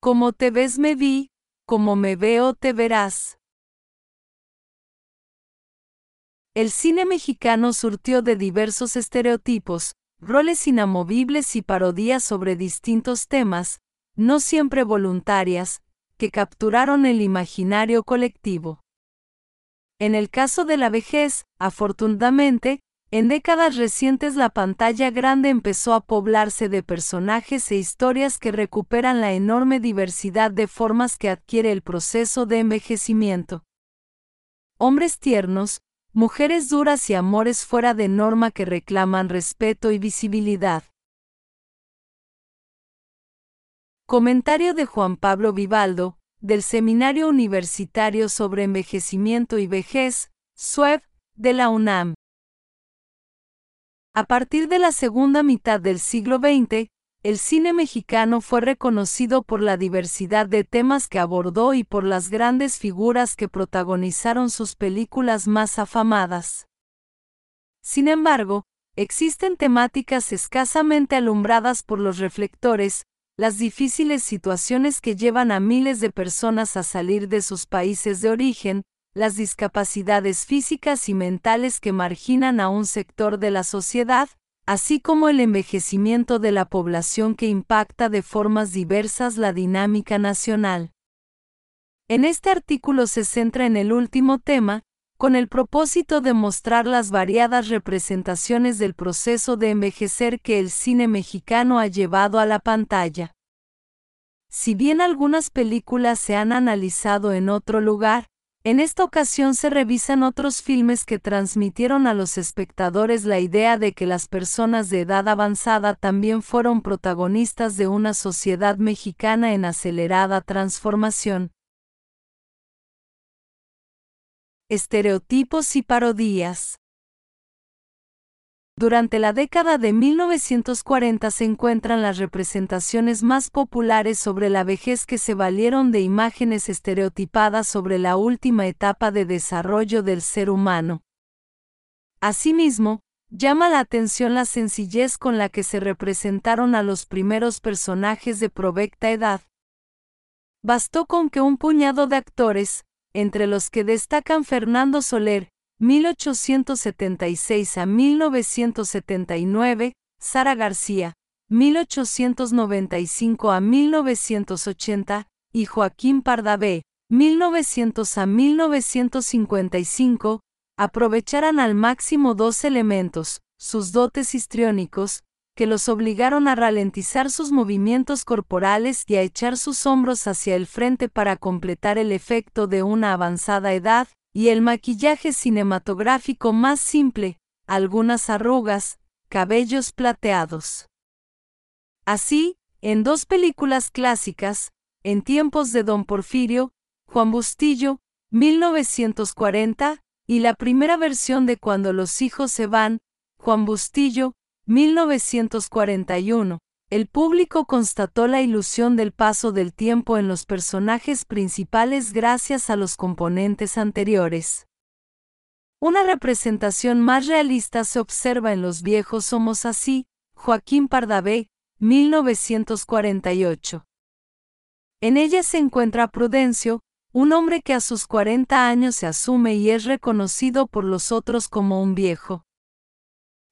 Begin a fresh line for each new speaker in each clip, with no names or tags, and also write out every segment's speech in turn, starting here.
Como te ves me vi, como me veo te verás. El cine mexicano surtió de diversos estereotipos, roles inamovibles y parodías sobre distintos temas, no siempre voluntarias, que capturaron el imaginario colectivo. En el caso de la vejez, afortunadamente, en décadas recientes la pantalla grande empezó a poblarse de personajes e historias que recuperan la enorme diversidad de formas que adquiere el proceso de envejecimiento. Hombres tiernos, mujeres duras y amores fuera de norma que reclaman respeto y visibilidad. Comentario de Juan Pablo Vivaldo, del Seminario Universitario sobre Envejecimiento y Vejez, SUEB, de la UNAM. A partir de la segunda mitad del siglo XX, el cine mexicano fue reconocido por la diversidad de temas que abordó y por las grandes figuras que protagonizaron sus películas más afamadas. Sin embargo, existen temáticas escasamente alumbradas por los reflectores, las difíciles situaciones que llevan a miles de personas a salir de sus países de origen, las discapacidades físicas y mentales que marginan a un sector de la sociedad, así como el envejecimiento de la población que impacta de formas diversas la dinámica nacional. En este artículo se centra en el último tema, con el propósito de mostrar las variadas representaciones del proceso de envejecer que el cine mexicano ha llevado a la pantalla. Si bien algunas películas se han analizado en otro lugar, en esta ocasión se revisan otros filmes que transmitieron a los espectadores la idea de que las personas de edad avanzada también fueron protagonistas de una sociedad mexicana en acelerada transformación. Estereotipos y parodías. Durante la década de 1940 se encuentran las representaciones más populares sobre la vejez que se valieron de imágenes estereotipadas sobre la última etapa de desarrollo del ser humano. Asimismo, llama la atención la sencillez con la que se representaron a los primeros personajes de provecta edad. Bastó con que un puñado de actores, entre los que destacan Fernando Soler, 1876 a 1979, Sara García, 1895 a 1980, y Joaquín Pardavé, 1900 a 1955, aprovecharan al máximo dos elementos, sus dotes histriónicos, que los obligaron a ralentizar sus movimientos corporales y a echar sus hombros hacia el frente para completar el efecto de una avanzada edad, y el maquillaje cinematográfico más simple, algunas arrugas, cabellos plateados. Así, en dos películas clásicas, en tiempos de Don Porfirio, Juan Bustillo, 1940, y la primera versión de Cuando los hijos se van, Juan Bustillo, 1941, el público constató la ilusión del paso del tiempo en los personajes principales gracias a los componentes anteriores. Una representación más realista se observa en Los viejos somos así, Joaquín Pardavé, 1948. En ella se encuentra Prudencio, un hombre que a sus 40 años se asume y es reconocido por los otros como un viejo.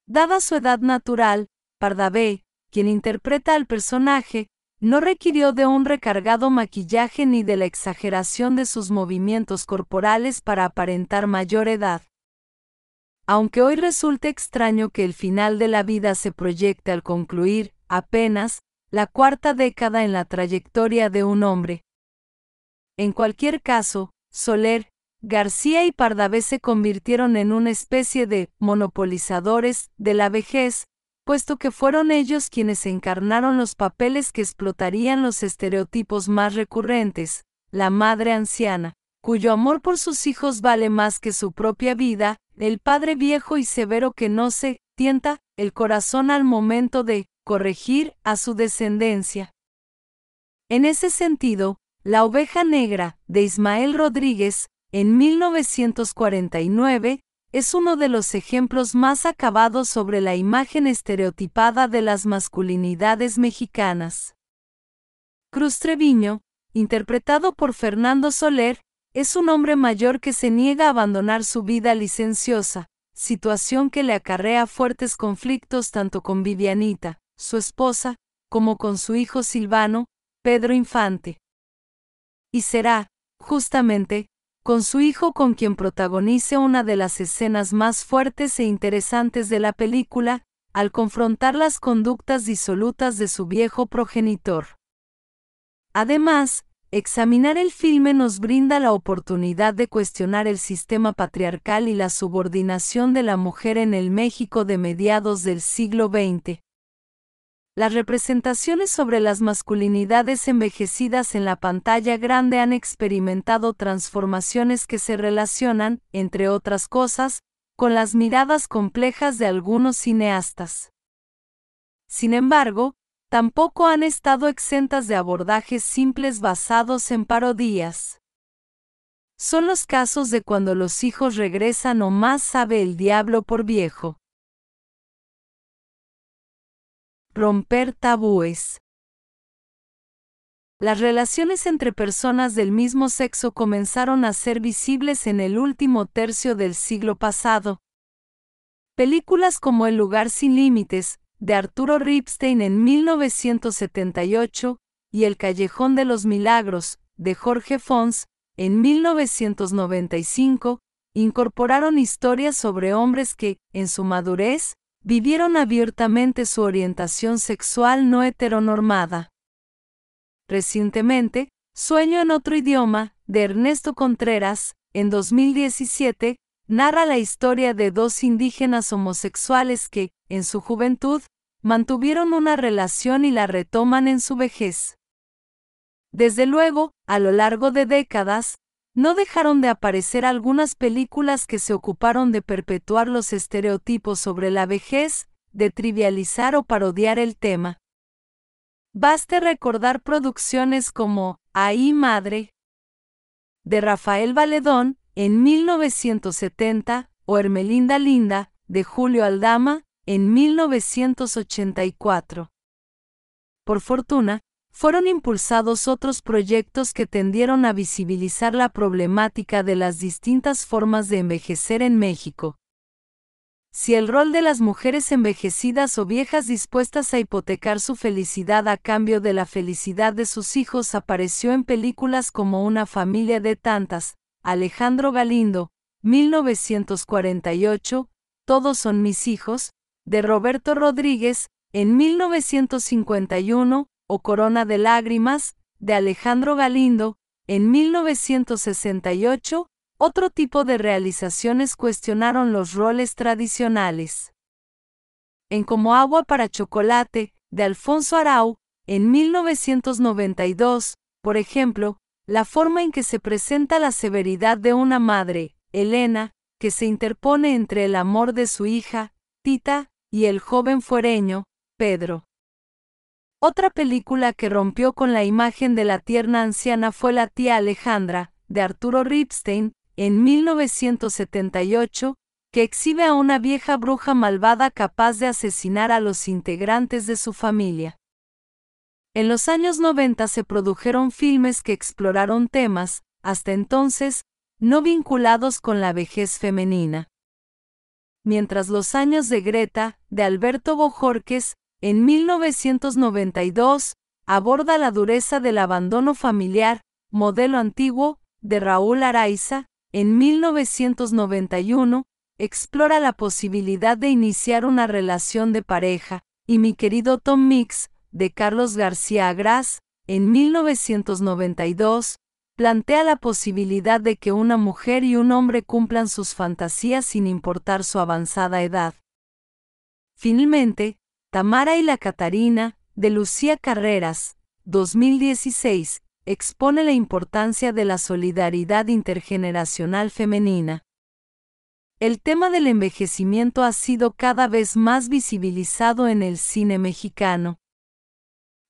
Dada su edad natural, Pardavé, quien interpreta al personaje, no requirió de un recargado maquillaje ni de la exageración de sus movimientos corporales para aparentar mayor edad. Aunque hoy resulte extraño que el final de la vida se proyecte al concluir, apenas, la cuarta década en la trayectoria de un hombre. En cualquier caso, Soler, García y Pardavé se convirtieron en una especie de monopolizadores de la vejez, puesto que fueron ellos quienes encarnaron los papeles que explotarían los estereotipos más recurrentes, la madre anciana, cuyo amor por sus hijos vale más que su propia vida, el padre viejo y severo que no se tienta el corazón al momento de corregir a su descendencia. En ese sentido, La oveja negra, de Ismael Rodríguez, en 1949, es uno de los ejemplos más acabados sobre la imagen estereotipada de las masculinidades mexicanas. Cruz Treviño, interpretado por Fernando Soler, es un hombre mayor que se niega a abandonar su vida licenciosa, situación que le acarrea fuertes conflictos tanto con Vivianita, su esposa, como con su hijo Silvano, Pedro Infante. Y será, justamente, con su hijo con quien protagonice una de las escenas más fuertes e interesantes de la película, al confrontar las conductas disolutas de su viejo progenitor. Además, examinar el filme nos brinda la oportunidad de cuestionar el sistema patriarcal y la subordinación de la mujer en el México de mediados del siglo XX. Las representaciones sobre las masculinidades envejecidas en la pantalla grande han experimentado transformaciones que se relacionan, entre otras cosas, con las miradas complejas de algunos cineastas. Sin embargo, tampoco han estado exentas de abordajes simples basados en parodías. Son los casos de cuando los hijos regresan o más sabe el diablo por viejo. Romper tabúes. Las relaciones entre personas del mismo sexo comenzaron a ser visibles en el último tercio del siglo pasado. Películas como El lugar sin límites, de Arturo Ripstein en 1978, y El Callejón de los Milagros, de Jorge Fons, en 1995, incorporaron historias sobre hombres que, en su madurez, vivieron abiertamente su orientación sexual no heteronormada. Recientemente, Sueño en otro idioma, de Ernesto Contreras, en 2017, narra la historia de dos indígenas homosexuales que, en su juventud, mantuvieron una relación y la retoman en su vejez. Desde luego, a lo largo de décadas, no dejaron de aparecer algunas películas que se ocuparon de perpetuar los estereotipos sobre la vejez, de trivializar o parodiar el tema. Baste recordar producciones como Ahí Madre, de Rafael Valedón, en 1970, o Hermelinda Linda, de Julio Aldama, en 1984. Por fortuna, fueron impulsados otros proyectos que tendieron a visibilizar la problemática de las distintas formas de envejecer en México. Si el rol de las mujeres envejecidas o viejas dispuestas a hipotecar su felicidad a cambio de la felicidad de sus hijos apareció en películas como Una familia de tantas, Alejandro Galindo, 1948, Todos son mis hijos, de Roberto Rodríguez, en 1951, o Corona de Lágrimas, de Alejandro Galindo, en 1968, otro tipo de realizaciones cuestionaron los roles tradicionales. En Como agua para chocolate, de Alfonso Arau, en 1992, por ejemplo, la forma en que se presenta la severidad de una madre, Elena, que se interpone entre el amor de su hija, Tita, y el joven fuereño, Pedro. Otra película que rompió con la imagen de la tierna anciana fue La tía Alejandra, de Arturo Ripstein, en 1978, que exhibe a una vieja bruja malvada capaz de asesinar a los integrantes de su familia. En los años 90 se produjeron filmes que exploraron temas, hasta entonces, no vinculados con la vejez femenina. Mientras los años de Greta, de Alberto Bojorques, en 1992, aborda la dureza del abandono familiar, modelo antiguo, de Raúl Araiza, en 1991, explora la posibilidad de iniciar una relación de pareja, y mi querido Tom Mix, de Carlos García Agras, en 1992, plantea la posibilidad de que una mujer y un hombre cumplan sus fantasías sin importar su avanzada edad. Finalmente, Tamara y la Catarina, de Lucía Carreras, 2016, expone la importancia de la solidaridad intergeneracional femenina. El tema del envejecimiento ha sido cada vez más visibilizado en el cine mexicano.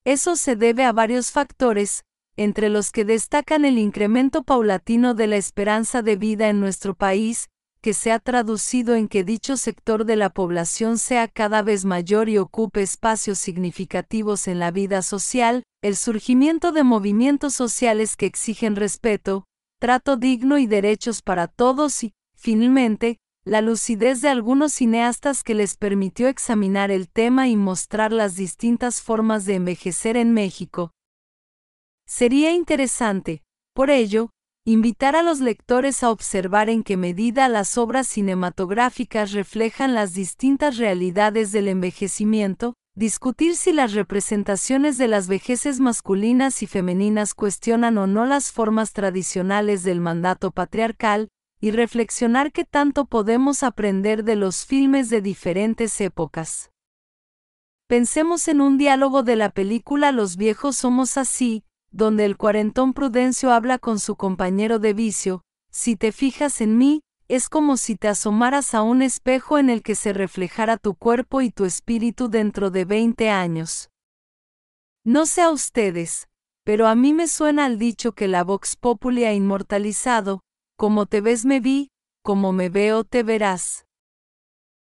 Eso se debe a varios factores, entre los que destacan el incremento paulatino de la esperanza de vida en nuestro país, que se ha traducido en que dicho sector de la población sea cada vez mayor y ocupe espacios significativos en la vida social, el surgimiento de movimientos sociales que exigen respeto, trato digno y derechos para todos y, finalmente, la lucidez de algunos cineastas que les permitió examinar el tema y mostrar las distintas formas de envejecer en México. Sería interesante, por ello, invitar a los lectores a observar en qué medida las obras cinematográficas reflejan las distintas realidades del envejecimiento, discutir si las representaciones de las vejeces masculinas y femeninas cuestionan o no las formas tradicionales del mandato patriarcal, y reflexionar qué tanto podemos aprender de los filmes de diferentes épocas. Pensemos en un diálogo de la película Los viejos somos así, donde el cuarentón Prudencio habla con su compañero de vicio, si te fijas en mí, es como si te asomaras a un espejo en el que se reflejara tu cuerpo y tu espíritu dentro de 20 años. No sé a ustedes, pero a mí me suena al dicho que la Vox Populi ha inmortalizado, como te ves me vi, como me veo te verás.